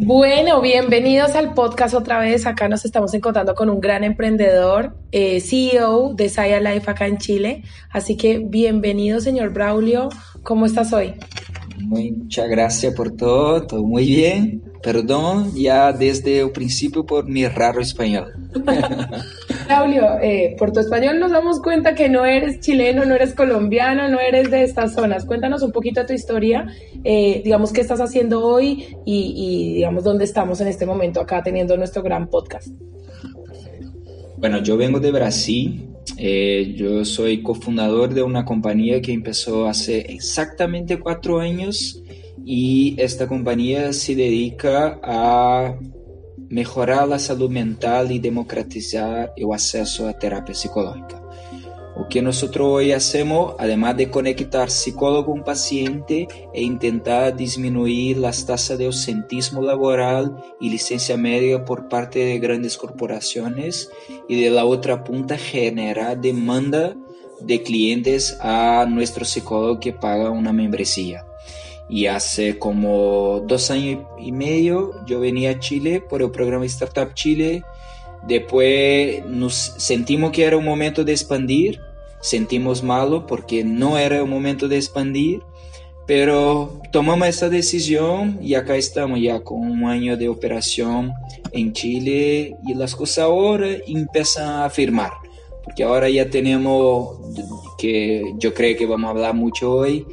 Bueno, bienvenidos al podcast otra vez. Acá nos estamos encontrando con un gran emprendedor, eh, CEO de Saya Life acá en Chile. Así que bienvenido, señor Braulio. ¿Cómo estás hoy? Muchas gracias por todo, todo muy bien. Perdón ya desde el principio por mi raro español. Braulio, eh, por tu español nos damos cuenta que no eres chileno, no eres colombiano, no eres de estas zonas. Cuéntanos un poquito de tu historia, eh, digamos qué estás haciendo hoy y, y digamos dónde estamos en este momento acá teniendo nuestro gran podcast. Bueno, yo vengo de Brasil, eh, yo soy cofundador de una compañía que empezó hace exactamente cuatro años y esta compañía se dedica a mejorar la salud mental y democratizar el acceso a terapia psicológica. O que nosotros hoy hacemos, además de conectar psicólogo con paciente e intentar disminuir las tasas de ausentismo laboral y licencia médica por parte de grandes corporaciones y de la otra punta generar demanda de clientes a nuestro psicólogo que paga una membresía. Y hace como dos años y medio yo venía a Chile por el programa Startup Chile. Después nos sentimos que era un momento de expandir. Sentimos malo porque no era el momento de expandir, pero tomamos esa decisión y acá estamos ya con un año de operación en Chile. Y las cosas ahora empiezan a firmar, porque ahora ya tenemos, que yo creo que vamos a hablar mucho hoy,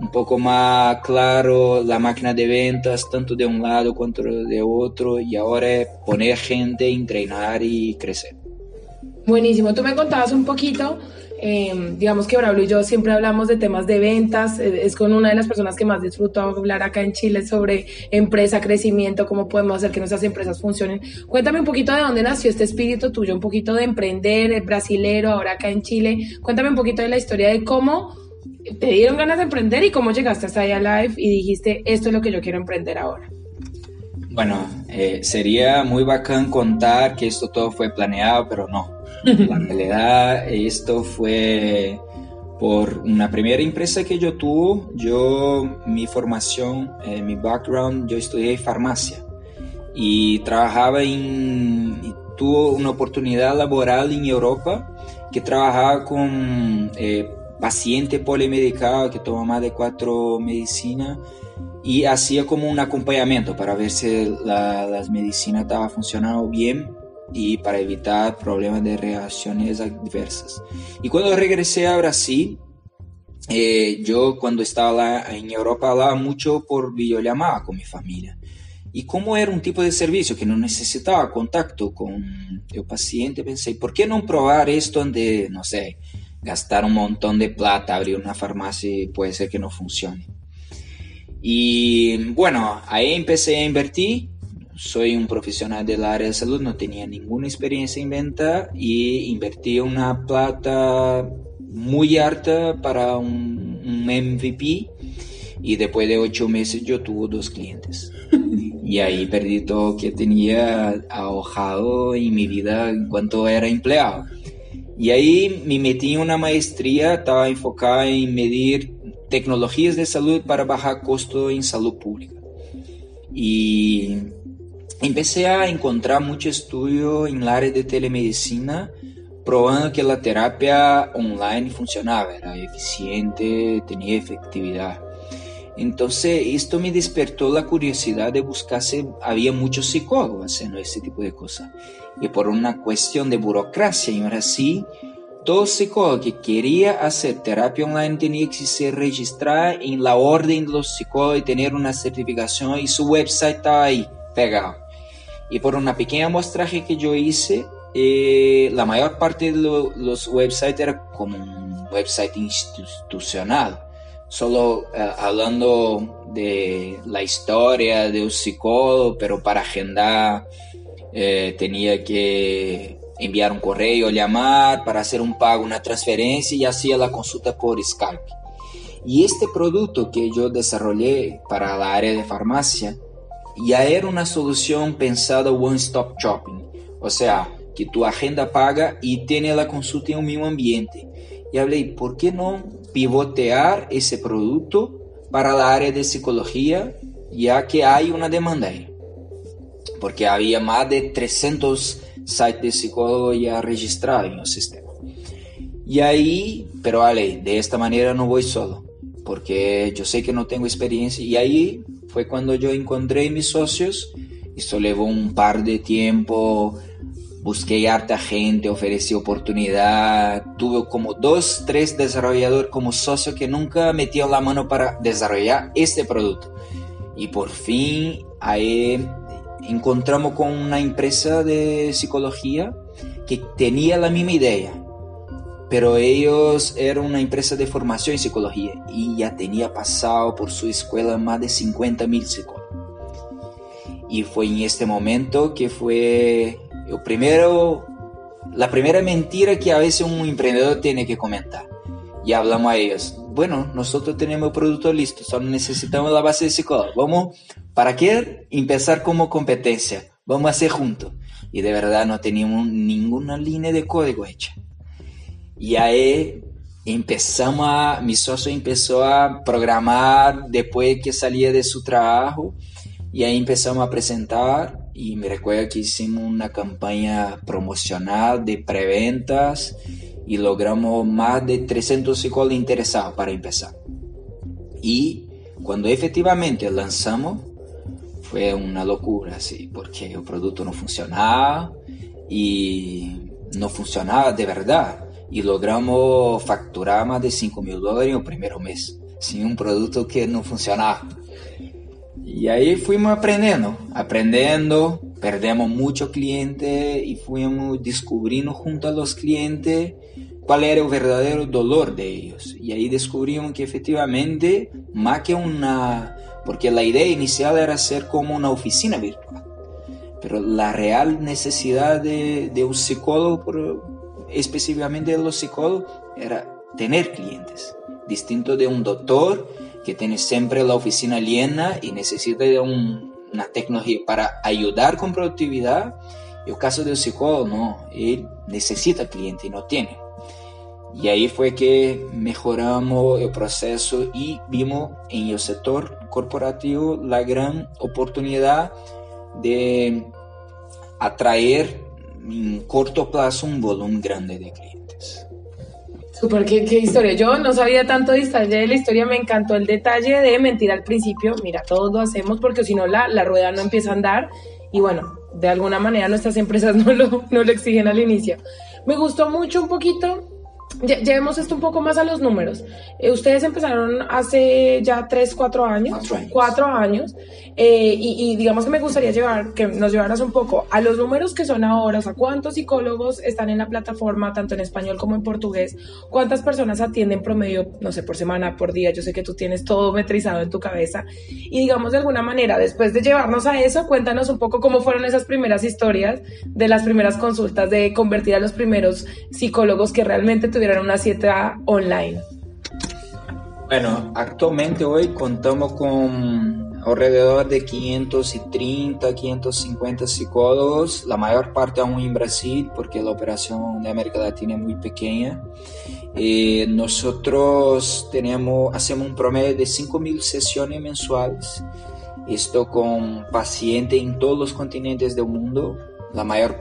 un poco más claro la máquina de ventas, tanto de un lado cuanto de otro, y ahora es poner gente, entrenar y crecer. Buenísimo, tú me contabas un poquito Em, digamos que Braulio y yo siempre hablamos de temas de ventas, eh, es con una de las personas que más disfruto hablar acá en Chile sobre empresa, crecimiento, cómo podemos hacer que nuestras empresas funcionen. Cuéntame un poquito de dónde nació este espíritu tuyo, un poquito de emprender, el brasilero, ahora acá en Chile. Cuéntame un poquito de la historia de cómo te dieron ganas de emprender y cómo llegaste hasta allá live y dijiste, esto es lo que yo quiero emprender ahora. Bueno, eh, sería muy bacán contar que esto todo fue planeado, pero no la realidad, esto fue por una primera empresa que yo tuve. Yo, mi formación, eh, mi background, yo estudié farmacia y trabajaba en, tuve una oportunidad laboral en Europa que trabajaba con eh, paciente polimedicado que toma más de cuatro medicinas y hacía como un acompañamiento para ver si las medicinas estaban funcionando bien y para evitar problemas de reacciones adversas. Y cuando regresé a Brasil, eh, yo cuando estaba en Europa hablaba mucho por videollamada con mi familia. Y como era un tipo de servicio que no necesitaba contacto con el paciente, pensé, ¿por qué no probar esto donde, no sé, gastar un montón de plata, abrir una farmacia y puede ser que no funcione? Y bueno, ahí empecé a invertir soy un profesional del área de salud, no tenía ninguna experiencia en venta y invertí una plata muy alta para un, MVP y después de ocho meses yo tuve dos clientes. y ahí perdí todo que tenía ahorrado en mi vida en cuanto era empleado. Y ahí me metí en una maestría, estaba enfocada en medir tecnologías de salud para bajar costo en salud pública. Y empecé a encontrar mucho estudio en la área de telemedicina probando que la terapia online funcionaba, era eficiente, tenía efectividad. Entonces esto me despertó la curiosidad de buscar si había muchos psicólogos haciendo ese tipo de cosas. Y por una cuestión de burocracia en Brasil, todo psicólogo que quería hacer terapia online tenía que se registrar en la orden de los psicólogos y tener una certificación y su website estaba ahí, pegado. Y por una pequeña amostraje que yo hice, eh, la mayor parte de los websites era como un website institucional, solo eh, hablando de la historia de un psicólogo, pero para agendar eh, tenía que enviar un correo, llamar para hacer un pago, una transferencia y hacía la consulta por Skype. Y este producto que yo desarrollé para la área de farmacia, ya era una solución pensada one stop shopping, o sea, que tu agenda paga y tiene la consulta en un mismo ambiente. Y hablé, ¿por qué no pivotear ese producto para la área de psicología, ya que hay una demanda ahí? porque había más de 300 sites de psicólogo ya registrados en el sistema. Y ahí, pero vale, de esta manera no voy solo, porque yo sé que no tengo experiencia. Y ahí fue cuando yo encontré mis socios. Esto llevó un par de tiempo, busqué harta gente, ofrecí oportunidad, tuve como dos, tres desarrolladores como socio que nunca metían la mano para desarrollar este producto. Y por fin ahí encontramos con una empresa de psicología que tenía la misma idea, pero ellos eran una empresa de formación en psicología y ya tenía pasado por su escuela más de 50 mil psicólogos. Y fue en este momento que fue el primero, la primera mentira que a veces un emprendedor tiene que comentar. Y hablamos a ellos, bueno, nosotros tenemos el producto listo, solo necesitamos la base de psicólogos. Vamos, ¿para qué empezar como competencia? Vamos a hacer juntos. Y de verdad no teníamos ninguna línea de código hecha. Y ahí empezamos a, mi socio empezó a programar después que salía de su trabajo y ahí empezamos a presentar y me recuerdo que hicimos una campaña promocional de preventas y logramos más de 300 psicólogos interesados para empezar. Y cuando efectivamente lanzamos, fue una locura, sí, porque el producto no funcionaba y no funcionaba de verdad y logramos facturar más de 5 mil dólares en el primer mes, sin un producto que no funcionaba. Y ahí fuimos aprendiendo, aprendiendo, perdemos mucho cliente y fuimos descubriendo junto a los clientes cuál era el verdadero dolor de ellos. Y ahí descubrimos que efectivamente, más que una... Porque la idea inicial era ser como una oficina virtual. Pero la real necesidad de, de un psicólogo específicamente de los psicólogos era tener clientes, distinto de un doctor que tiene siempre la oficina llena y necesita de una tecnología para ayudar con productividad. el caso del psicólogo no, él necesita cliente y no tiene. Y ahí fue que mejoramos el proceso y vimos en el sector corporativo la gran oportunidad de atraer en corto plazo un volumen grande de clientes. Súper, ¿qué, ¿qué, historia. Yo no sabía tanto detalle de la historia, me encantó el detalle de mentir al principio. Mira, todos lo hacemos porque si no la, la rueda no empieza a andar y bueno, de alguna manera nuestras empresas no lo, no lo exigen al inicio. Me gustó mucho un poquito llevemos esto un poco más a los números. Eh, ustedes empezaron hace ya 3, 4 años. 4 años. Eh, y, digamos que me gustaría llevar, que nos llevaras un poco a los números que son ahora, o sea, cuántos psicólogos están en la plataforma, tanto en español como en portugués, cuántas personas atienden promedio, no sé, por semana, por día, yo sé que tú tienes todo metrizado en tu cabeza. Y digamos de alguna manera, después de llevarnos a eso, cuéntanos un poco cómo fueron esas primeras historias de las primeras consultas, de convertir a los primeros psicólogos que realmente tuvieran una cita online. Bueno, actualmente hoy contamos con alrededor de 530, 550 psicólogos, la mayor parte aún en Brasil, porque la operación de América Latina es muy pequeña. Eh, nosotros tenemos, hacemos un promedio de 5.000 sesiones mensuales, esto con pacientes en todos los continentes del mundo, la mayor,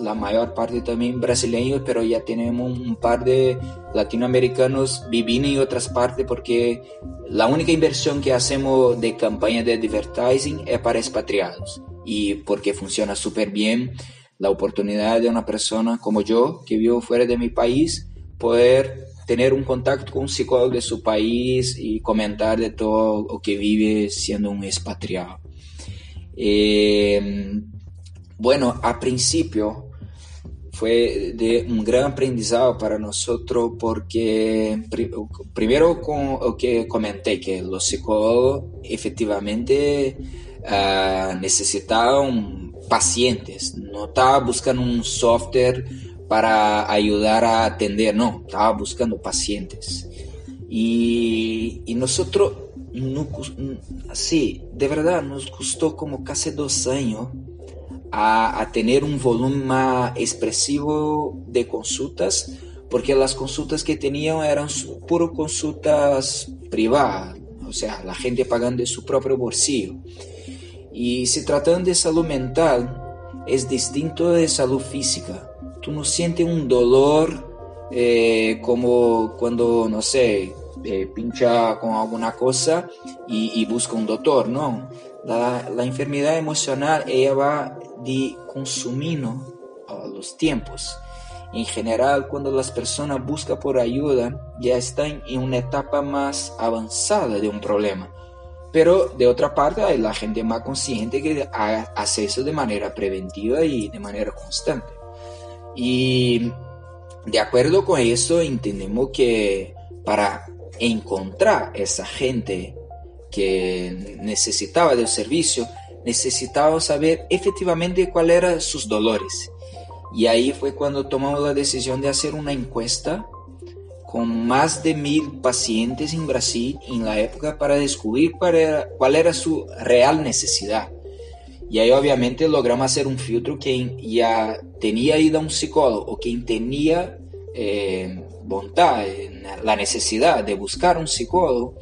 la mayor parte también brasileños, pero ya tenemos un par de latinoamericanos viviendo en otras partes porque la única inversión que hacemos de campaña de advertising es para expatriados y porque funciona súper bien la oportunidad de una persona como yo que vivo fuera de mi país poder tener un contacto con un psicólogo de su país y comentar de todo lo que vive siendo un expatriado. Eh, bueno, a principio fue de un gran aprendizaje para nosotros porque primero con lo que comenté, que los psicólogos efectivamente uh, pacientes, no estaba buscando un software para ayudar a atender, no, estaba buscando pacientes. Y, nosotros, no, sí, de verdad nos costó como casi dos años a, tener un volumen más expresivo de consultas, porque las consultas que tenían eran puro consultas privadas, o sea, la gente pagando de su propio bolsillo. Y si tratan de salud mental, es distinto de salud física. Tú no sientes un dolor eh, como cuando, no sé, eh, pincha con alguna cosa y, busca un doctor, no. La, enfermedad emocional, ella va de consumiendo a los tiempos. En general, cuando las personas buscan por ayuda, ya están en una etapa más avanzada de un problema. Pero de otra parte hay la gente más consciente que hace eso de manera preventiva y de manera constante. Y de acuerdo con eso entendemos que para encontrar esa gente que necesitaba del servicio, necesitaba saber efectivamente cuáles eran sus dolores. Y ahí fue cuando tomamos la decisión de hacer una encuesta con más de mil pacientes en Brasil en la época para descubrir cuál era, su real necesidad. Y ahí obviamente logramos hacer un filtro quien ya tenía ido a un psicólogo o quien tenía eh, voluntad, la necesidad de buscar un psicólogo,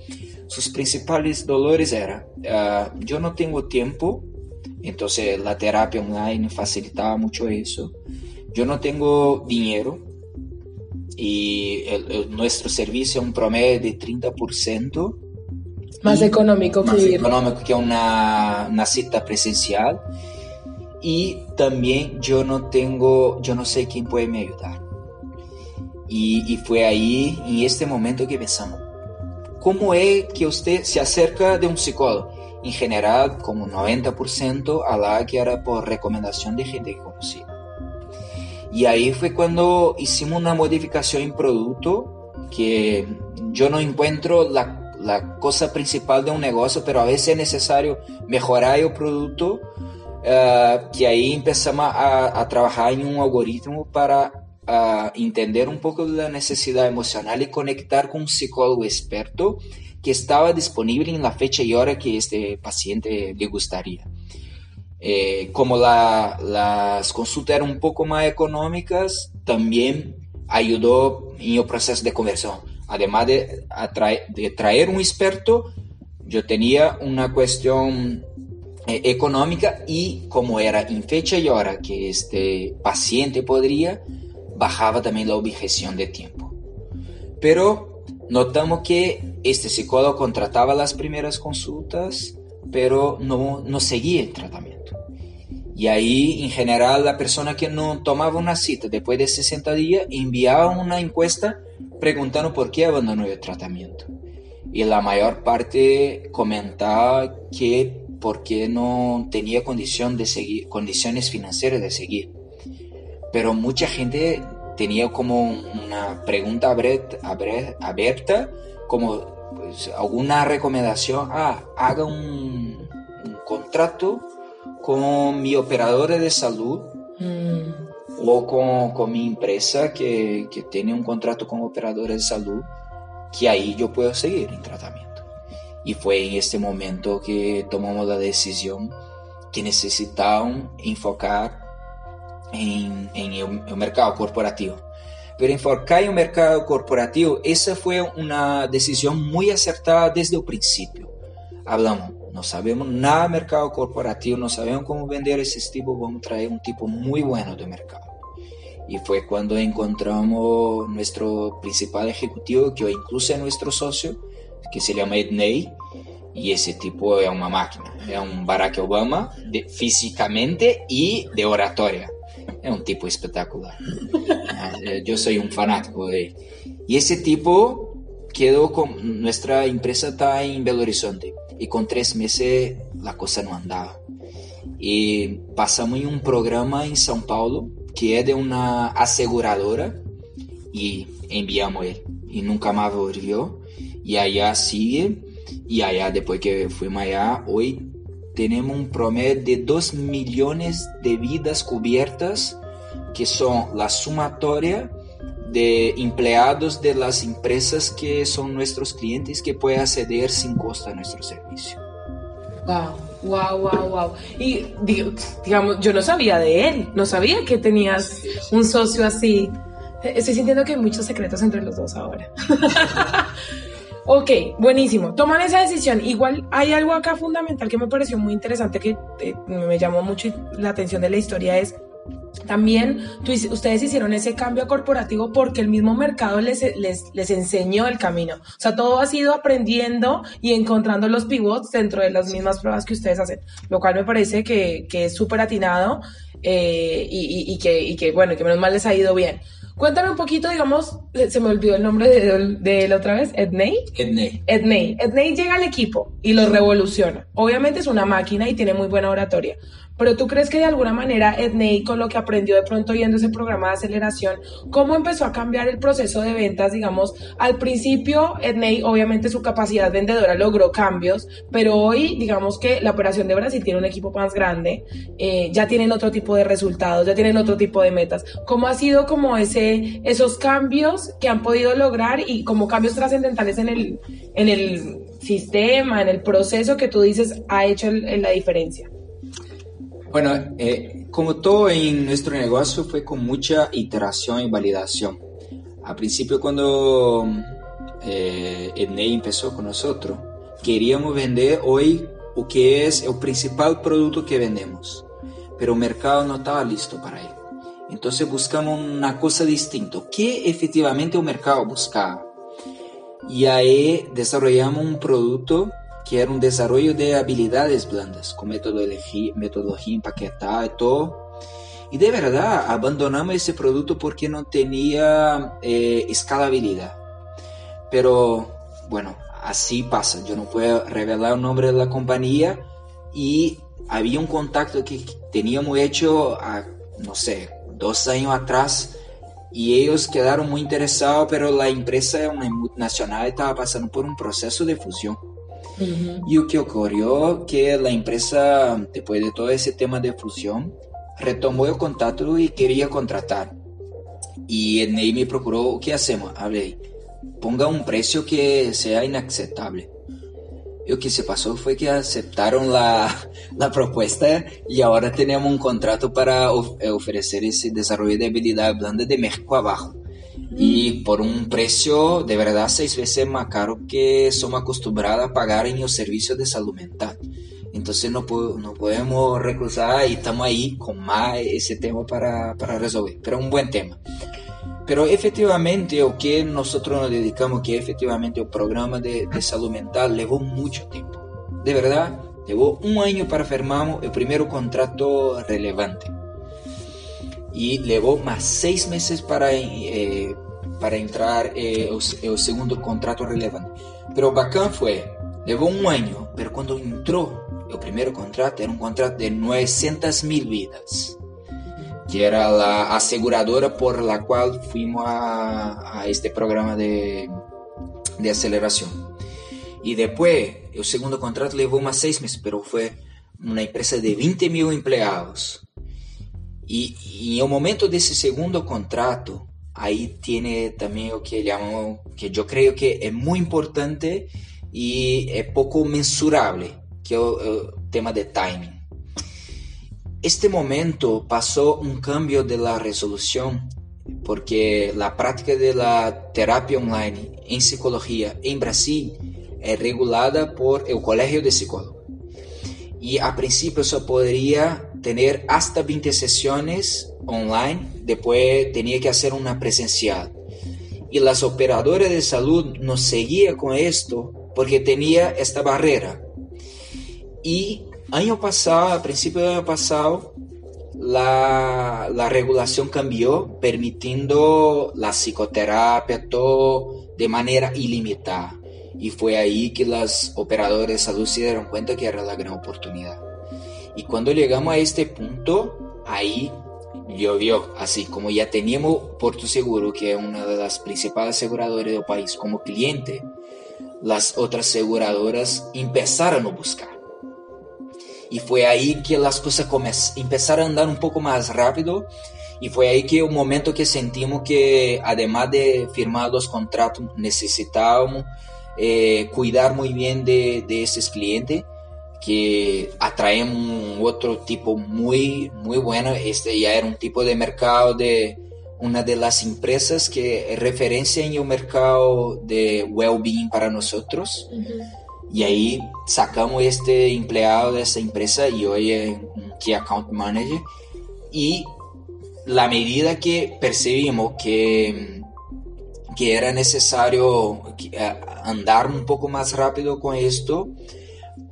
sus principales dolores eran, ah, yo no tengo tiempo, entonces la terapia online facilitaba mucho eso, yo no tengo dinero, y nuestro servicio es un promedio de 30%. Más económico que más económico que una, una cita presencial. Y también yo no tengo, yo no sé quién puede me ayudar. Y, y, fue ahí, en este momento, que pensamos, ¿cómo es que usted se acerca de un psicólogo? En general, como 90% a la que era por recomendación de gente que conocía. Y ahí fue cuando hicimos una modificación en producto que yo no encuentro la, la cosa principal de un negocio, pero a veces es necesario mejorar el producto, uh, que ahí empezamos a, a, trabajar en un algoritmo para uh, entender un poco de la necesidad emocional y conectar con un psicólogo experto que estaba disponible en la fecha y hora que este paciente le gustaría. Eh, como las consultas eran un poco más económicas, también ayudó en el proceso de conversión. Además de, de traer un experto, yo tenía una cuestión eh, económica y como era en fecha y hora que este paciente podría, bajaba también la objeción de tiempo. Pero notamos que este psicólogo contrataba las primeras consultas, pero no, no seguía el tratamiento. Y ahí, en general, la persona que no tomaba una cita después de 60 días enviaba una encuesta preguntando por qué abandonó el tratamiento. Y la mayor parte comentaba que porque no tenía condición de seguir, condiciones financieras de seguir. Pero mucha gente tenía como una pregunta abierta, como pues, alguna recomendación, ah, haga un, un contrato con mi operadora de salud mm. o con, con, mi empresa que, que tiene un contrato con operadora de salud, que ahí yo puedo seguir en tratamiento. Y fue en este momento que tomamos la decisión que necesitaban enfocar en el, el mercado corporativo. Pero enfocar en el mercado corporativo, esa fue una decisión muy acertada desde el principio. Hablamos, no sabemos nada de mercado corporativo, no sabemos cómo vender ese tipo, vamos a traer un tipo muy bueno de mercado. Y fue cuando encontramos nuestro principal ejecutivo, que incluso es nuestro socio, que se llama Edney, y ese tipo es una máquina, es un Barack Obama de, físicamente y de oratoria. Es un tipo espectacular. Yo soy un fanático de él. Y ese tipo quedó con nuestra empresa está en Belo Horizonte y con tres meses la cosa no andaba. Y pasamos en un programa en São Paulo que es de una aseguradora y enviamos él y nunca más volvió y allá sigue y allá después que fuimos allá hoy tenemos un promedio de 2 millones de vidas cubiertas que son la sumatoria de empleados de las empresas que son nuestros clientes que pueden acceder sin costo a nuestro servicio. Wow, wow, wow, wow. Y digamos, yo no sabía de él, no sabía que tenías un socio así. Estoy sintiendo que hay muchos secretos entre los dos ahora. Ok, buenísimo. Toman esa decisión. Igual hay algo acá fundamental que me pareció muy interesante, que eh, me llamó mucho la atención de la historia, es también ustedes hicieron ese cambio corporativo porque el mismo mercado les, les, les, enseñó el camino. O sea, todo ha sido aprendiendo y encontrando los pivots dentro de las mismas pruebas que ustedes hacen, lo cual me parece que, que es súper atinado eh, y, y, que, y que, bueno, que menos mal les ha ido bien. Cuéntame un poquito, digamos, se me olvidó el nombre de, de él otra vez, Edney. Edney. Edney. Edney llega al equipo y lo revoluciona. Obviamente es una máquina y tiene muy buena oratoria, pero tú crees que de alguna manera Edney, con lo que aprendió de pronto yendo ese programa de aceleración, ¿cómo empezó a cambiar el proceso de ventas? Digamos, al principio Edney, obviamente su capacidad vendedora logró cambios, pero hoy, digamos que la operación de Brasil tiene un equipo más grande, eh, ya tienen otro tipo de resultados, ya tienen otro tipo de metas. ¿Cómo ha sido como ese, esos cambios que han podido lograr y como cambios trascendentales en el, en el sistema, en el proceso que tú dices ha hecho la diferencia? Bueno, eh, como todo en nuestro negocio fue con mucha iteración y validación. Al principio cuando eh, Ednei empezó con nosotros, queríamos vender hoy o que es el principal producto que vendemos, pero el mercado no estaba listo para él. Entonces buscamos una cosa distinta, que efectivamente el mercado buscaba. Y ahí desarrollamos un producto que era un desarrollo de habilidades blandas, con metodología, metodología empaquetada y todo. Y de verdad, abandonamos ese producto porque no tenía eh, escalabilidad. Pero bueno, así pasa. Yo no puedo revelar el nombre de la compañía y había un contacto que teníamos hecho, a, no sé, dos años atrás y ellos quedaron muy interesados, pero la empresa, una multinacional, estaba pasando por un proceso de fusión. Y lo que ocurrió que la empresa, después de todo ese tema de fusión, retomó el contacto y quería contratar. Y el Ney me procuró, ¿qué hacemos? Hablé, ponga un precio que sea inaceptable. Lo que se pasó fue que aceptaron la, la propuesta y ahora tenemos un contrato para ofrecer ese desarrollo de habilidad blanda de México abajo y por un precio de verdad seis veces más caro que somos acostumbrados a pagar en los servicios de salud mental. Entonces no, no podemos reclusar y estamos ahí con más ese tema para, para resolver, pero un buen tema. Pero efectivamente o que nosotros nos dedicamos, que efectivamente el programa de, de salud mental llevó mucho tiempo. De verdad, llevó un año para firmar el primer contrato relevante y llevó más seis meses para, eh, para entrar eh, el, segundo contrato relevante. Pero bacán fue, llevó un año, pero cuando entró el primer contrato era un contrato de 900 mil vidas, que era la aseguradora por la cual fuimos a, este programa de, de aceleración. Y después, el segundo contrato llevó más seis meses, pero fue una empresa de 20 mil empleados y, en el momento de ese segundo contrato, ahí tiene también lo que llamamos, que yo creo que es muy importante y es poco mensurable, que es el, tema de timing. Este momento pasó un cambio de la resolución porque la práctica de la terapia online en psicología en Brasil es regulada por el Colegio de Psicólogos. Y a principio só podría tener hasta 20 sesiones online, después tenía que hacer una presencial. Y las operadoras de salud no seguían con esto porque tenía esta barrera. Y año pasado, a principio del año pasado, la, la regulación cambió, permitiendo la psicoterapia, todo de manera ilimitada. Y fue ahí que las operadoras de salud se dieron cuenta que era la gran oportunidad. Y cuando llegamos a este punto, ahí llovió, así como ya teníamos Porto Seguro, que es una de las principales aseguradoras del país, como cliente, las otras aseguradoras empezaron a buscar. Y fue ahí que las cosas empezaron a andar un poco más rápido. Y fue ahí que un momento que sentimos que, además de firmar los contratos, necesitábamos eh, cuidar muy bien de, de esos clientes que atraen un otro tipo muy muy bueno este ya era un tipo de mercado de una de las empresas que es referencia en el mercado de well-being para nosotros. Y ahí sacamos este empleado de esa empresa y hoy es un Key Account Manager. Y la medida que percibimos que, que era necesario andar un poco más rápido con esto,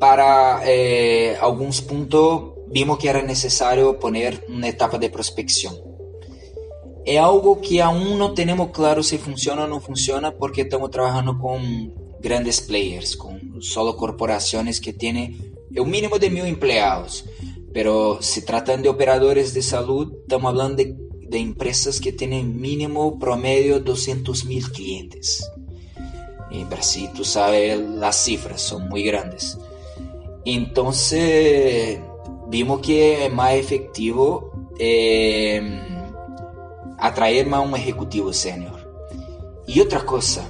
para eh, algunos puntos vimos que era necesario poner una etapa de prospección. Es algo que aún no tenemos claro si funciona o no funciona porque estamos trabajando con grandes players, con solo corporaciones que tienen el mínimo de mil empleados. Pero si tratan de operadores de salud, estamos hablando de, de empresas que tienen mínimo promedio 200 mil clientes. En Brasil, tú sabes, las cifras son muy grandes. Entonces, vimos que es más efectivo eh, atraer más un ejecutivo senior. Y otra cosa,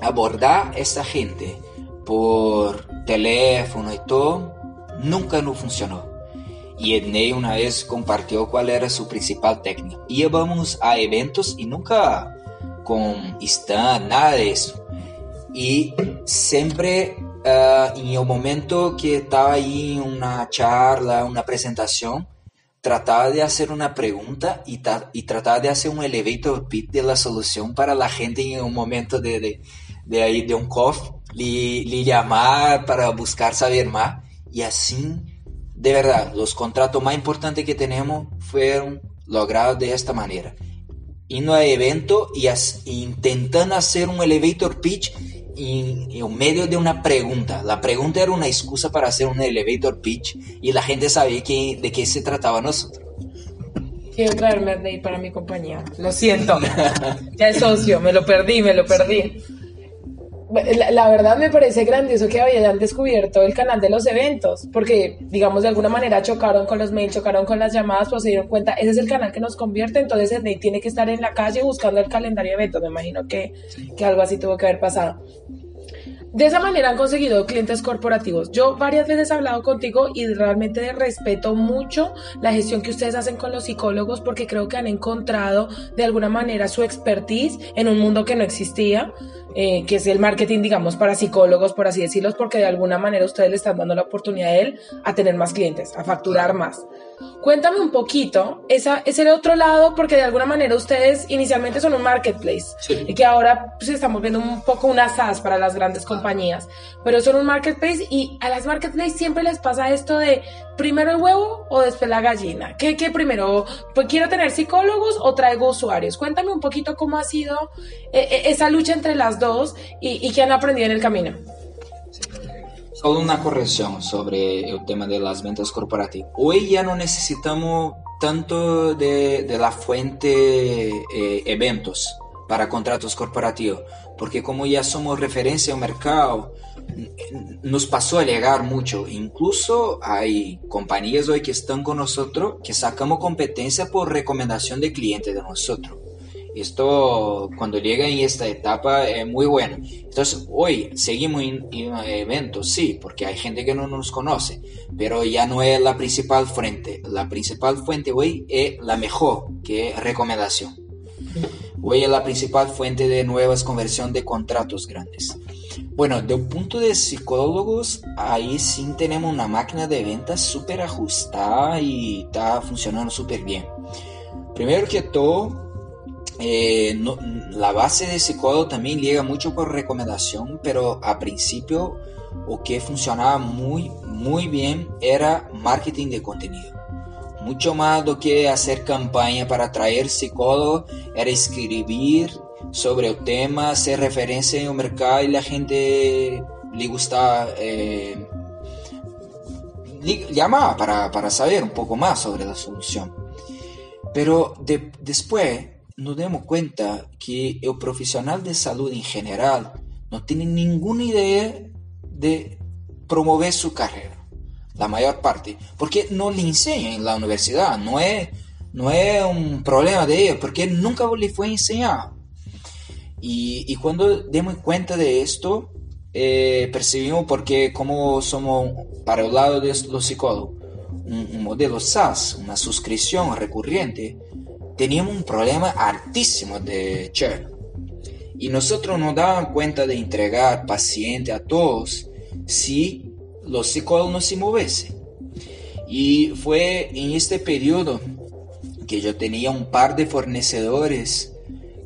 abordar a esta gente por teléfono y todo, nunca no funcionó. Y Ednei una vez compartió cuál era su principal técnica. Íbamos a eventos y nunca con stand, nada de eso. Y siempre uh, en el momento que estaba ahí en una charla, una presentación, trataba de hacer una pregunta y, y trataba de hacer un elevator pitch de la solución para la gente en un momento de, de, de ahí de un coffee, le, le llamar para buscar saber más y así, de verdad, los contratos más importantes que tenemos fueron logrados de esta manera. Indo a evento y as, intentando hacer un elevator pitch en, en, medio de una pregunta. La pregunta era una excusa para hacer un elevator pitch y la gente sabía que, de qué se trataba nosotros. Quiero traerme a para mi compañía. Lo siento. ya es socio, me lo perdí, me lo perdí. La, la, verdad me parece grandioso que hayan descubierto el canal de los eventos, porque digamos de alguna manera chocaron con los mails, chocaron con las llamadas, pues se dieron cuenta, ese es el canal que nos convierte, entonces el tiene que estar en la calle buscando el calendario de eventos, me imagino que, que algo así tuvo que haber pasado. De esa manera han conseguido clientes corporativos. Yo varias veces he hablado contigo y realmente respeto mucho la gestión que ustedes hacen con los psicólogos porque creo que han encontrado de alguna manera su expertise en un mundo que no existía, eh, que es el marketing, digamos, para psicólogos, por así decirlo, porque de alguna manera ustedes le están dando la oportunidad a él a tener más clientes, a facturar más. Cuéntame un poquito, esa es el otro lado, porque de alguna manera ustedes inicialmente son un marketplace y que ahora pues, estamos viendo un poco una SaaS para las grandes compañías, pero son un marketplace y a las marketplace siempre les pasa esto de primero el huevo o después la gallina. ¿Qué, qué primero? Pues quiero tener psicólogos o traigo usuarios. Cuéntame un poquito cómo ha sido eh, eh, esa lucha entre las dos y, y qué han aprendido en el camino. Solo una corrección sobre el tema de las ventas corporativas. Hoy ya no necesitamos tanto de, de la fuente eh, eventos para contratos corporativos, porque como ya somos referencia al mercado, nos pasó a llegar mucho. Incluso hay compañías hoy que están con nosotros que sacamos competencia por recomendación de clientes de nosotros. Esto cuando llega en esta etapa es muy bueno. Entonces hoy seguimos en, eventos, sí, porque hay gente que no nos conoce, pero ya no es la principal fuente. La principal fuente hoy es la mejor, que es recomendación. Hoy es la principal fuente de nuevas conversión de contratos grandes. Bueno, de un punto de psicólogos, ahí sí tenemos una máquina de ventas súper ajustada y está funcionando súper bien. Primero que todo, eh, no, la base de psicólogo también llega mucho por recomendación, pero a principio lo que funcionaba muy, muy bien era marketing de contenido. Mucho más do que hacer campaña para atraer psicólogo, era escribir sobre el tema, hacer referencia en el mercado y la gente le gusta eh, llamar para, para, saber un poco más sobre la solución. Pero de, después nos demos cuenta que el profesional de salud en general no tiene ninguna idea de promover su carrera, la mayor parte, porque no le enseñan en la universidad, no es, no es un problema de ellos, porque nunca le fue enseñado. Y, cuando demos cuenta de esto, eh, percibimos porque como somos para el lado de los psicólogos, un, un modelo SaaS, una suscripción recurrente, teníamos un problema altísimo de churn. Y nosotros nos dábamos cuenta de entregar paciente a todos si los psicólogos no se moviesen. Y fue en este periodo que yo tenía un par de fornecedores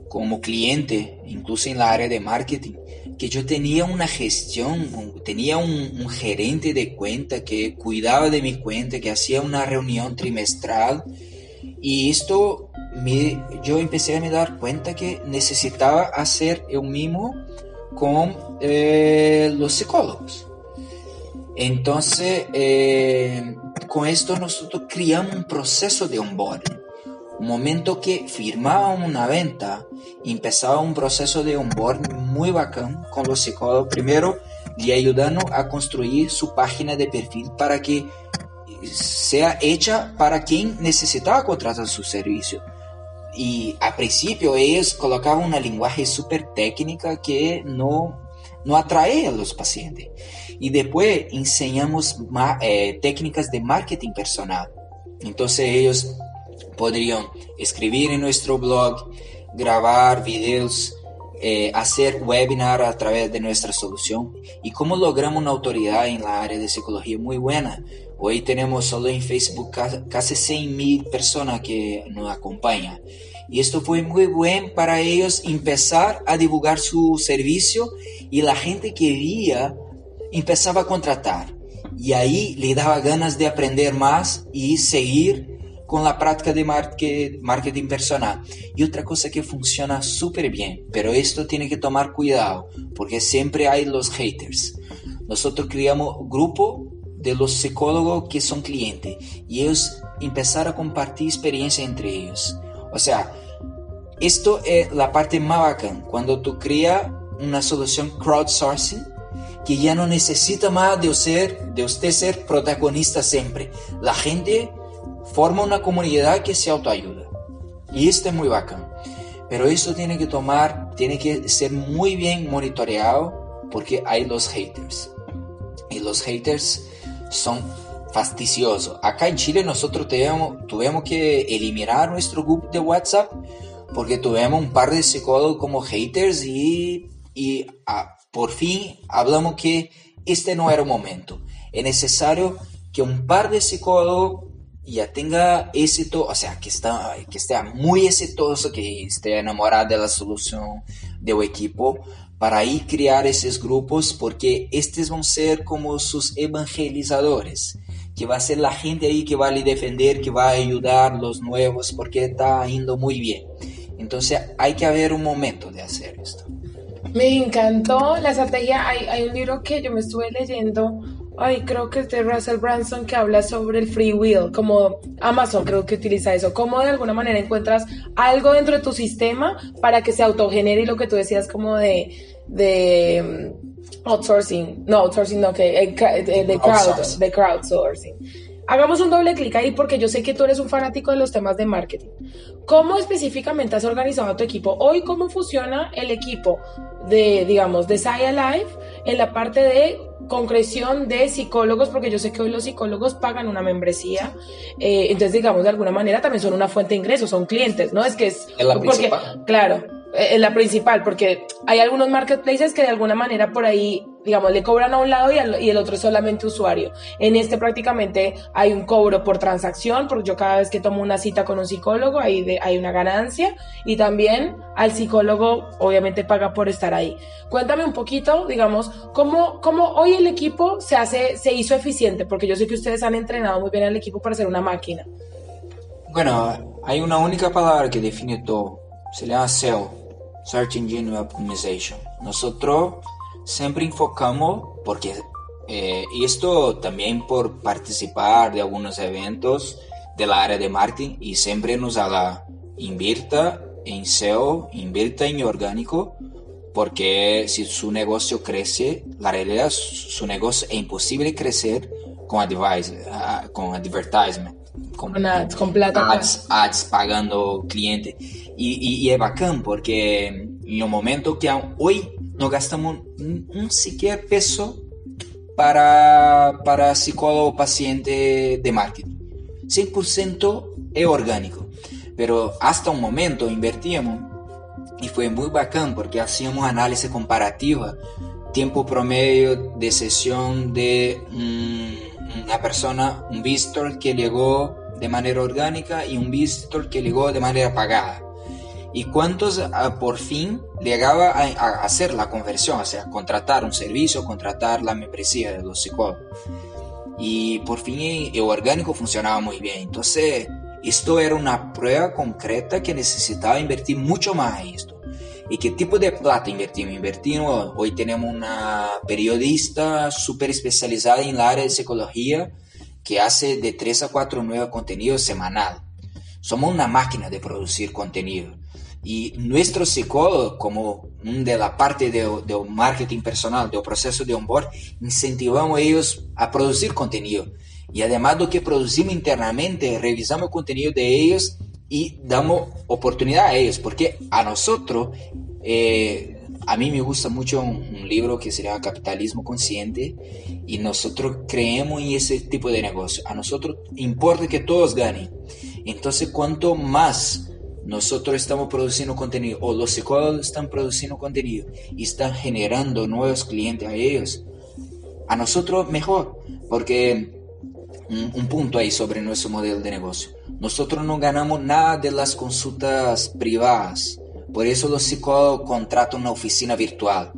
como cliente, incluso en la área de marketing, que yo tenía una gestión, tenía un, gerente de cuenta que cuidaba de mi cuenta, que hacía una reunión trimestral. Y esto yo empecé a me dar cuenta que necesitaba hacer yo mismo con eh, los psicólogos. Entonces, eh, con esto nosotros creamos un proceso de onboarding. Un momento que firmábamos una venta, empezaba un proceso de onboarding muy bacán con los psicólogos. Primero, le ayudando a construir su página de perfil para que sea hecha para quien necesitaba contratar su servicio. Y a principio ellos colocaban una lenguaje súper técnica que no, no atrae a los pacientes. Y después enseñamos eh, técnicas de marketing personal. Entonces ellos podrían escribir en nuestro blog, grabar videos, eh, hacer webinar a través de nuestra solución. Y cómo logramos una autoridad en la área de psicología muy buena. Hoy tenemos solo en Facebook casi 100 mil personas que nos acompañan. Y esto fue muy bueno para ellos empezar a divulgar su servicio y la gente que quería empezaba a contratar. Y ahí le daba ganas de aprender más y seguir con la práctica de marketing personal. Y otra cosa que funciona súper bien, pero esto tiene que tomar cuidado, porque siempre hay los haters. Nosotros creamos grupo de los psicólogos que son clientes y ellos empezaron a compartir experiencia entre ellos. O sea, esto es la parte más bacán, cuando tú creas una solución crowdsourcing que ya no necesita más de, ser, de usted ser protagonista siempre. La gente forma una comunidad que se autoayuda. Y esto es muy bacán. Pero eso tiene que tomar, tiene que ser muy bien monitoreado porque hay los haters. Y los haters son fastidiosos. Acá en Chile nosotros tuvimos, tuvimos que eliminar nuestro grupo de WhatsApp porque tuvimos un par de psicólogos como haters y, y ah, por fin hablamos que este no era el momento. Es necesario que un par de psicólogos ya tenga éxito, o sea, que, está, que esté muy exitoso, que esté enamorado de la solución del equipo, para ahí crear esos grupos, porque estos van a ser como sus evangelizadores, que va a ser la gente ahí que va a defender, que va a ayudar los nuevos, porque está yendo muy bien. Entonces hay que haber un momento de hacer esto. Me encantó la estrategia. Hay, hay un libro que yo me estuve leyendo Ay, creo que es de Russell Branson que habla sobre el free will, como Amazon creo que utiliza eso, cómo de alguna manera encuentras algo dentro de tu sistema para que se autogenere lo que tú decías como de, de mm, outsourcing, no, outsourcing no, que eh, eh, de, crowd, de crowdsourcing. Hagamos un doble clic ahí porque yo sé que tú eres un fanático de los temas de marketing. ¿Cómo específicamente has organizado tu equipo? Hoy, ¿cómo funciona el equipo de, digamos, de Sci Life en la parte de concreción de psicólogos, porque yo sé que hoy los psicólogos pagan una membresía, eh, entonces digamos de alguna manera también son una fuente de ingresos, son clientes, ¿no? Es que es... la principal. Claro, es la principal, porque hay algunos marketplaces que de alguna manera por ahí digamos, le cobran a un lado y, el otro es solamente usuario. En este prácticamente hay un cobro por transacción, porque yo cada vez que tomo una cita con un psicólogo hay, hay una ganancia y también al psicólogo obviamente paga por estar ahí. Cuéntame un poquito, digamos, cómo, cómo hoy el equipo se hace, se hizo eficiente, porque yo sé que ustedes han entrenado muy bien al equipo para ser una máquina. Bueno, hay una única palabra que define todo, se llama SEO, Search Engine Optimization. Nosotros siempre enfocamos, porque eh, esto también por participar de algunos eventos de la área de marketing y siempre nos haga invierta en SEO, invierta en orgánico, porque si su negocio crece, la realidad su negocio es imposible crecer con, advice, ah, con advertisement. Con, ads, con plata. Ads, ads, pagando cliente. Y, y, es bacán porque en un momento que hoy no gastamos un, siquiera peso para, para psicólogo paciente de marketing. 100% es orgánico. pero hasta un momento invertíamos y fue muy bacán porque hacíamos análisis comparativa, tiempo promedio de sesión de una persona, un visitor que llegó de manera orgánica y un visitor que llegó de manera pagada. Y cuántos ah, por fin llegaba a, hacer la conversión, o sea, contratar un servicio, contratar la membresía de los psicólogos. Y por fin el orgánico funcionaba muy bien. Entonces, esto era una prueba concreta que necesitaba invertir mucho más en esto. ¿Y qué tipo de plata invertimos? Invertimos, hoy tenemos una periodista súper especializada en el área de psicología que hace de 3 a 4 nuevos contenidos semanal. Somos una máquina de producir contenido. Y nuestro psicólogo, como de la parte de, de marketing personal, del proceso de onboard, incentivamos a ellos a producir contenido. Y además de que producimos internamente, revisamos el contenido de ellos y damos oportunidad a ellos, porque a nosotros, eh, a mí me gusta mucho un, libro que se llama Capitalismo Consciente y nosotros creemos en ese tipo de negocio. A nosotros importa que todos ganen. Entonces, cuanto más nosotros estamos produciendo contenido o los psicólogos están produciendo contenido y están generando nuevos clientes a ellos, a nosotros mejor, porque un, punto ahí sobre nuestro modelo de negocio. Nosotros no ganamos nada de las consultas privadas, por eso los psicólogos contratan una oficina virtual,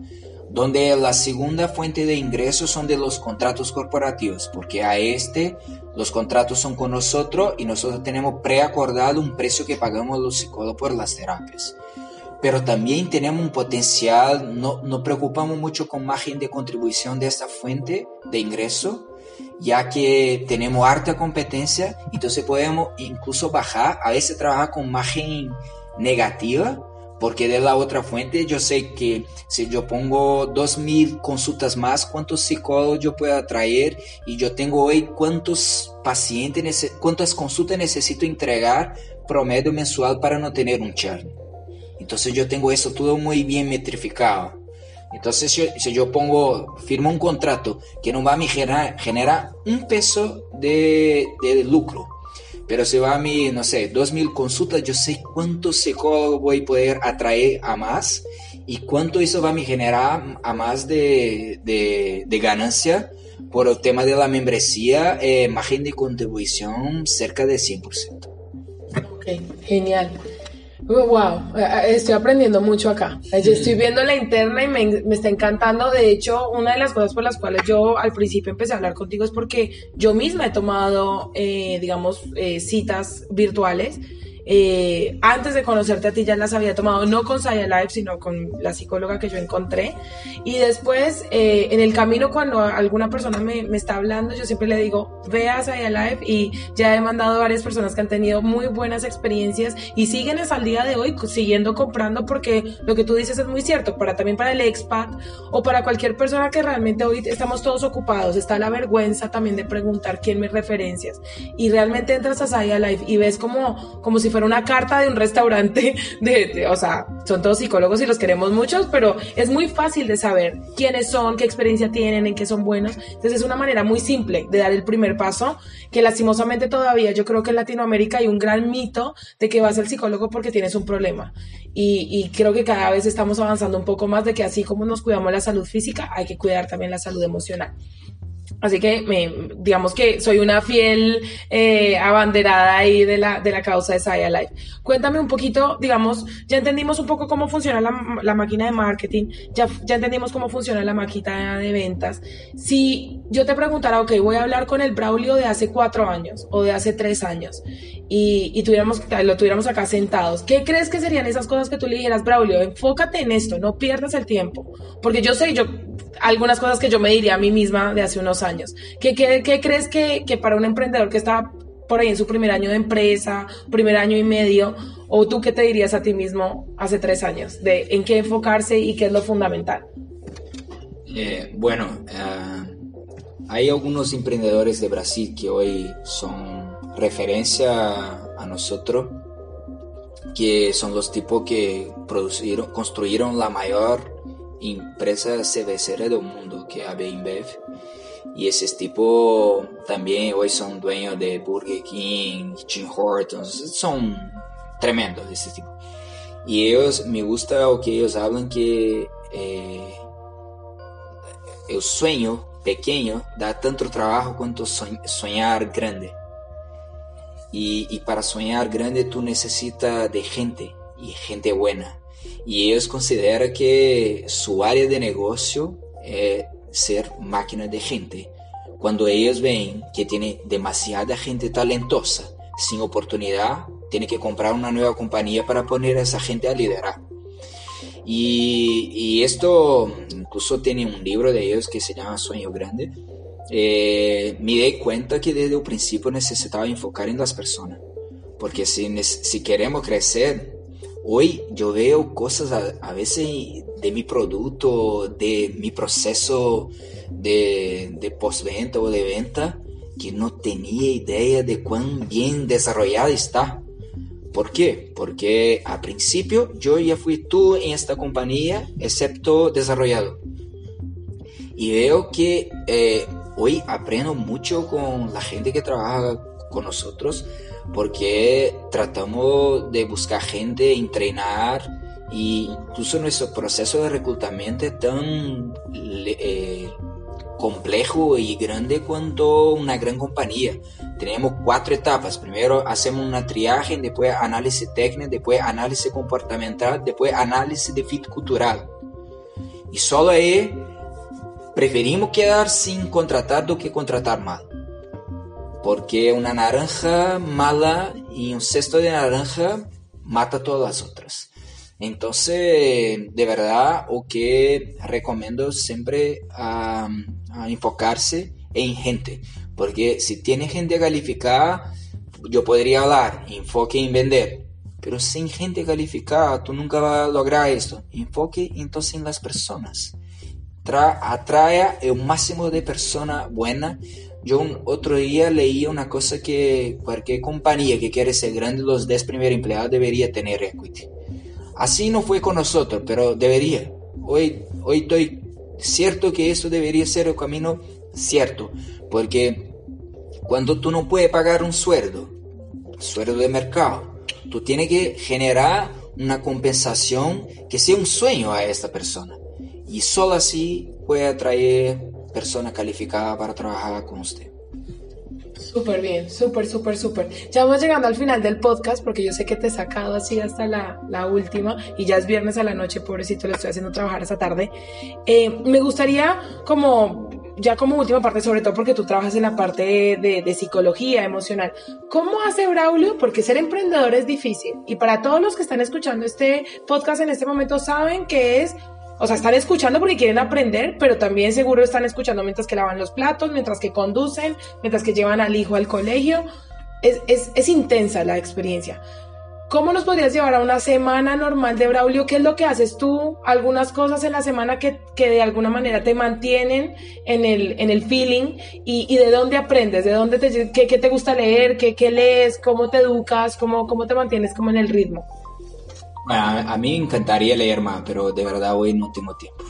donde la segunda fuente de ingresos son de los contratos corporativos, porque a este los contratos son con nosotros y nosotros tenemos preacordado un precio que pagamos los psicólogos por las terapias. Pero también tenemos un potencial, no nos preocupamos mucho con margen de contribución de esta fuente de ingreso, ya que tenemos harta competencia, entonces podemos incluso bajar, a veces trabajar con margen negativa, porque de la otra fuente yo sé que si yo pongo 2.000 consultas más, cuántos psicólogos yo puedo atraer y yo tengo hoy cuántos pacientes, cuántas consultas necesito entregar promedio mensual para no tener un churn. Entonces yo tengo eso todo muy bien metrificado. Entonces si, yo pongo, firmo un contrato que no va a generar, generar un peso de, de lucro, pero si va a mi, no sé, 2.000 consultas, yo sé cuánto psicólogo voy a poder atraer a más y cuánto eso va a generar a más de, de, de ganancia por el tema de la membresía, eh, margen de contribución cerca de 100%. Ok, genial. Wow, estoy aprendiendo mucho acá. Yo estoy viendo la interna y me, me, está encantando. De hecho, una de las cosas por las cuales yo al principio empecé a hablar contigo es porque yo misma he tomado, eh, digamos, eh, citas virtuales eh, antes de conocerte a ti ya las había tomado, no con Saya Life, sino con la psicóloga que yo encontré. Y después, eh, en el camino, cuando alguna persona me, me, está hablando, yo siempre le digo, ve a Saya Life y ya he mandado varias personas que han tenido muy buenas experiencias y siguen hasta el día de hoy siguiendo comprando porque lo que tú dices es muy cierto, para también para el expat o para cualquier persona que realmente hoy estamos todos ocupados, está la vergüenza también de preguntar quién me referencias. Y realmente entras a Saya Life y ves como, como si fuera una carta de un restaurante, de, o sea, son todos psicólogos y los queremos muchos, pero es muy fácil de saber quiénes son, qué experiencia tienen, en qué son buenos. Entonces es una manera muy simple de dar el primer paso, que lastimosamente todavía yo creo que en Latinoamérica hay un gran mito de que vas al psicólogo porque tienes un problema. Y, y creo que cada vez estamos avanzando un poco más de que así como nos cuidamos la salud física, hay que cuidar también la salud emocional. Así que me, digamos que soy una fiel eh, abanderada ahí de la, de la causa de Saya Life. Cuéntame un poquito, digamos, ya entendimos un poco cómo funciona la, la máquina de marketing, ya, ya entendimos cómo funciona la máquina de ventas. Si yo te preguntara, ok, voy a hablar con el Braulio de hace cuatro años o de hace tres años y, y tuviéramos, lo tuviéramos acá sentados, ¿qué crees que serían esas cosas que tú le dijeras, Braulio? Enfócate en esto, no pierdas el tiempo. Porque yo sé, yo, algunas cosas que yo me diría a mí misma de hace unos años ¿Qué, qué, crees que, que para un emprendedor que está por ahí en su primer año de empresa, primer año y medio, o tú qué te dirías a ti mismo hace tres años, de en qué enfocarse y qué es lo fundamental? Eh, bueno, eh, hay algunos emprendedores de Brasil que hoy son referencia a nosotros, que son los tipos que construyeron la mayor empresa cervecera del mundo, que es AB InBev y ese tipo también hoy son dueños de Burger King, Tim Hortons, son tremendo de ese tipo. Y ellos, me gusta o que ellos hablan que eh, el sueño pequeño da tanto trabajo cuanto soñar grande. Y, y, para soñar grande tú necesitas de gente y gente buena. Y ellos consideran que su área de negocio es ser máquina de gente. Cuando ellos ven que tiene demasiada gente talentosa sin oportunidad, tiene que comprar una nueva compañía para poner a esa gente a liderar. Y, esto incluso tiene un libro de ellos que se llama Sueño Grande. Eh, me di cuenta que desde el principio necesitaba enfocar en las personas. Porque si, si queremos crecer, hoy yo veo cosas a, veces de mi producto, de mi proceso de, postventa o de venta, que no tenía idea de cuán bien desarrollada está. ¿Por qué? Porque a principio yo ya fui tú en esta compañía, excepto desarrollado. Y veo que eh, hoy aprendo mucho con la gente que trabaja con nosotros, porque tratamos de buscar gente, entrenar, y incluso nuestro proceso de reclutamiento es tan eh, complejo y grande cuanto una gran compañía. Tenemos cuatro etapas. Primero hacemos una triaje, después análisis técnico, después análisis comportamental, después análisis de fit cultural. Y solo ahí preferimos quedar sin contratar do que contratar mal. Porque una naranja mala y un cesto de naranja mata todas las otras. Entonces, de verdad, o que recomiendo siempre a, enfocarse en gente, porque si tiene gente calificada, yo podría hablar, enfoque en vender, pero sin gente calificada, tú nunca vas a lograr esto. Enfoque entonces en las personas. Tra atrae el máximo de personas buenas. Yo un otro día leí una cosa que cualquier compañía que quiere ser grande, los 10 primeros empleados debería tener equity. Así no fue con nosotros, pero debería. Hoy, hoy estoy cierto que eso debería ser el camino cierto, porque cuando tú no puedes pagar un sueldo, sueldo de mercado, tú tienes que generar una compensación que sea un sueño a esta persona. Y solo así puede atraer persona calificada para trabajar con usted. Súper bien, súper, súper, súper. Ya vamos llegando al final del podcast porque yo sé que te he sacado así hasta la, la última y ya es viernes a la noche, pobrecito, le estoy haciendo trabajar esa tarde. Eh, me gustaría como, ya como última parte, sobre todo porque tú trabajas en la parte de, de psicología emocional, ¿cómo hace Braulio? Porque ser emprendedor es difícil y para todos los que están escuchando este podcast en este momento saben que es o sea, están escuchando porque quieren aprender, pero también seguro están escuchando mientras que lavan los platos, mientras que conducen, mientras que llevan al hijo al colegio. Es, es, es intensa la experiencia. ¿Cómo nos podrías llevar a una semana normal de Braulio? ¿Qué es lo que haces tú? Algunas cosas en la semana que, que de alguna manera te mantienen en el, en el feeling y, y de dónde aprendes, de dónde te, qué, qué te gusta leer, qué, qué lees, cómo te educas, cómo, cómo te mantienes como en el ritmo. A, a, mí me encantaría leer más, pero de verdad hoy no tengo tiempo.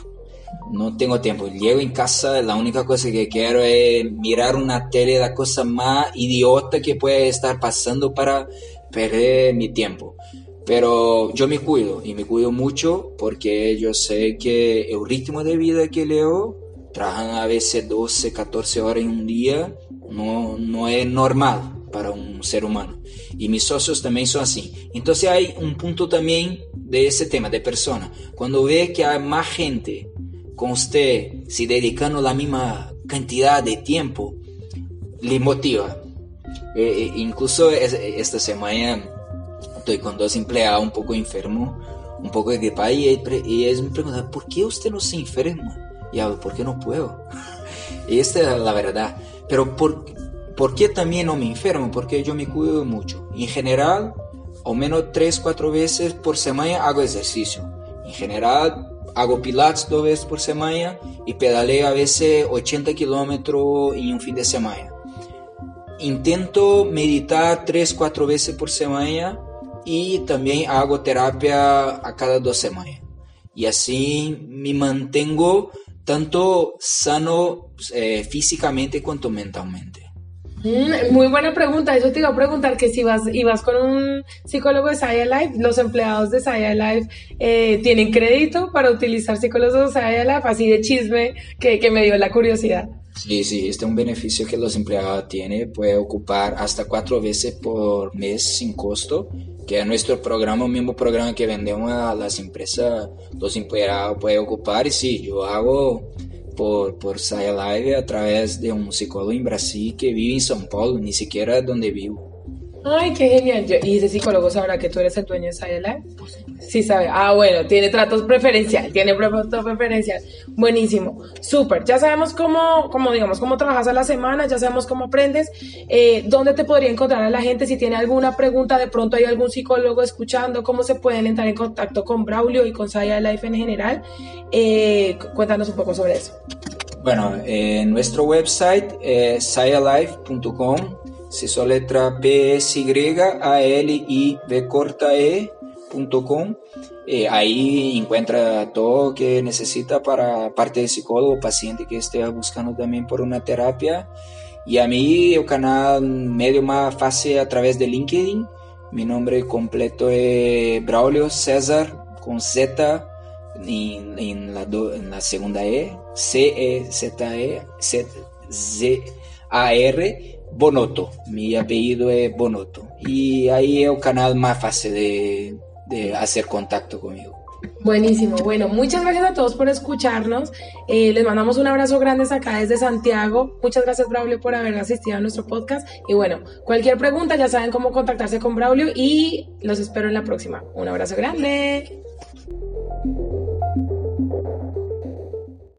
No tengo tiempo. Llego en casa, la única cosa que quiero es mirar una tele, la cosa más idiota que puede estar pasando para perder mi tiempo. Pero yo me cuido y me cuido mucho porque yo sé que el ritmo de vida que leo, trabajan a veces 12, 14 horas en un día, no, no es normal para un ser humano. Y mis socios también son así. Entonces hay un punto también de ese tema de persona. Cuando ve que hay más gente con usted si dedicando la misma cantidad de tiempo, le motiva. Eh, eh incluso esta semana estoy con dos empleados un poco enfermos, un poco de gripa y, y me preguntan, ¿por qué usted no se enferma? Y hablo, ¿por qué no puedo? Y esta es la verdad. Pero por, ¿Por qué también no me enfermo? Porque yo me cuido mucho. En general, al menos 3, 4 veces por semana hago ejercicio. En general, hago pilates dos veces por semana y pedaleo a veces 80 kilómetros en un fin de semana. Intento meditar 3, 4 veces por semana y también hago terapia a cada dos semanas. Y así me mantengo tanto sano eh, físicamente cuanto mentalmente. Mm, muy buena pregunta. Eso te iba a preguntar que si vas, ibas con un psicólogo de Saya Life, los empleados de Saya Life eh, tienen crédito para utilizar psicólogos de Saya Life, así de chisme que, que me dio la curiosidad. Sí, sí, este es un beneficio que los empleados tienen. Puede ocupar hasta cuatro veces por mes sin costo, que es nuestro programa, el mismo programa que vendemos a las empresas, los empleados pueden ocupar. Y sí, yo hago por, por Saya Live a través de un psicólogo en Brasil que vive en São Paulo, ni siquiera donde vivo. Ay, qué genial. ¿Y ese psicólogo sabrá que tú eres el dueño de Saya Live? Sí sabe. Ah, bueno, tiene tratos preferencial, tiene tratos preferencial. Buenísimo. Súper. Ya sabemos cómo, cómo, digamos, cómo trabajas a la semana, ya sabemos cómo aprendes. Eh, ¿Dónde te podría encontrar a la gente? Si tiene alguna pregunta, de pronto hay algún psicólogo escuchando, ¿cómo se pueden entrar en contacto con Braulio y con Saya Life en general? Eh, cuéntanos un poco sobre eso. Bueno, eh, nuestro website es sayalife.com se só letra P S E.com. Eh, ahí encuentra todo que necesita para parte de psicólogo, paciente que esté buscando también por una terapia. Y a mí el canal medio más fácil a través de LinkedIn. Mi nombre completo es Braulio César con Z en, en, la, do, en la segunda E, C E Z E R Bonoto. Mi apellido es Bonoto. Y ahí es el canal más fácil de, de hacer contacto conmigo. Buenísimo. Bueno, muchas gracias a todos por escucharnos. Eh, les mandamos un abrazo grande acá desde Santiago. Muchas gracias, Braulio, por haber asistido a nuestro podcast. Y bueno, cualquier pregunta ya saben cómo contactarse con Braulio y los espero en la próxima. Un abrazo grande.